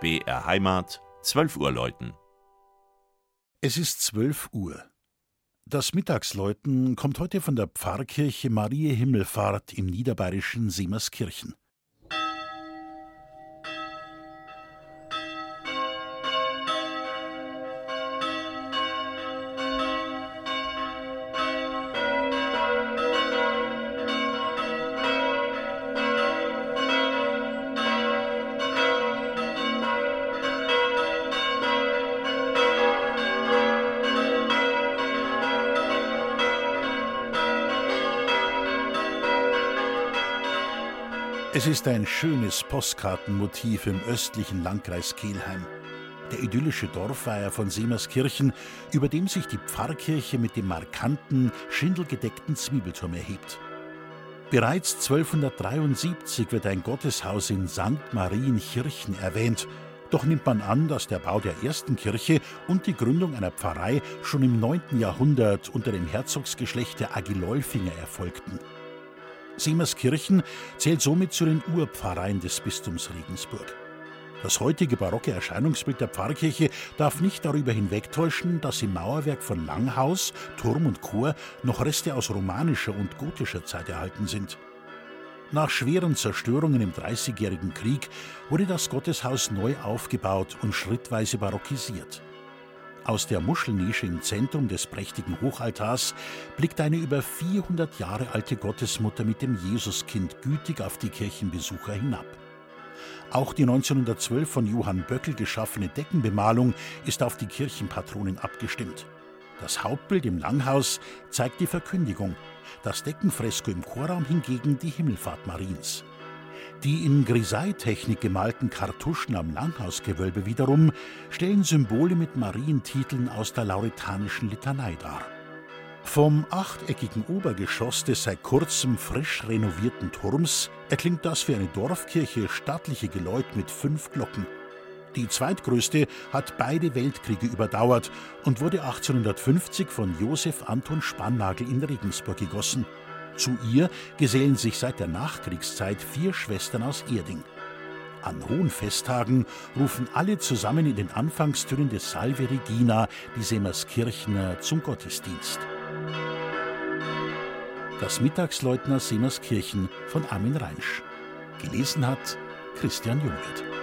BR Heimat, 12 Uhr läuten. Es ist 12 Uhr. Das Mittagsläuten kommt heute von der Pfarrkirche Marie Himmelfahrt im niederbayerischen Seemerskirchen. Es ist ein schönes Postkartenmotiv im östlichen Landkreis Kelheim. Der idyllische Dorfweiher von Seemerskirchen, über dem sich die Pfarrkirche mit dem markanten, schindelgedeckten Zwiebelturm erhebt. Bereits 1273 wird ein Gotteshaus in St. Marienkirchen erwähnt, doch nimmt man an, dass der Bau der ersten Kirche und die Gründung einer Pfarrei schon im 9. Jahrhundert unter dem Herzogsgeschlecht der Agilolfinger erfolgten. Seemerskirchen zählt somit zu den Urpfarreien des Bistums Regensburg. Das heutige barocke Erscheinungsbild der Pfarrkirche darf nicht darüber hinwegtäuschen, dass im Mauerwerk von Langhaus, Turm und Chor noch Reste aus romanischer und gotischer Zeit erhalten sind. Nach schweren Zerstörungen im Dreißigjährigen Krieg wurde das Gotteshaus neu aufgebaut und schrittweise barockisiert. Aus der Muschelnische im Zentrum des prächtigen Hochaltars blickt eine über 400 Jahre alte Gottesmutter mit dem Jesuskind gütig auf die Kirchenbesucher hinab. Auch die 1912 von Johann Böckel geschaffene Deckenbemalung ist auf die Kirchenpatronin abgestimmt. Das Hauptbild im Langhaus zeigt die Verkündigung, das Deckenfresko im Chorraum hingegen die Himmelfahrt Mariens. Die in Grisaille-Technik gemalten Kartuschen am Langhausgewölbe wiederum stellen Symbole mit Marientiteln aus der lauretanischen Litanei dar. Vom achteckigen Obergeschoss des seit kurzem frisch renovierten Turms erklingt das für eine Dorfkirche stattliche Geläut mit fünf Glocken. Die zweitgrößte hat beide Weltkriege überdauert und wurde 1850 von Josef Anton Spannagel in Regensburg gegossen. Zu ihr gesellen sich seit der Nachkriegszeit vier Schwestern aus Erding. An hohen Festtagen rufen alle zusammen in den Anfangstönen des Salve Regina die Semerskirchner zum Gottesdienst. Das Mittagsleutner Semerskirchen von Armin Reinsch. Gelesen hat Christian Jungwirth.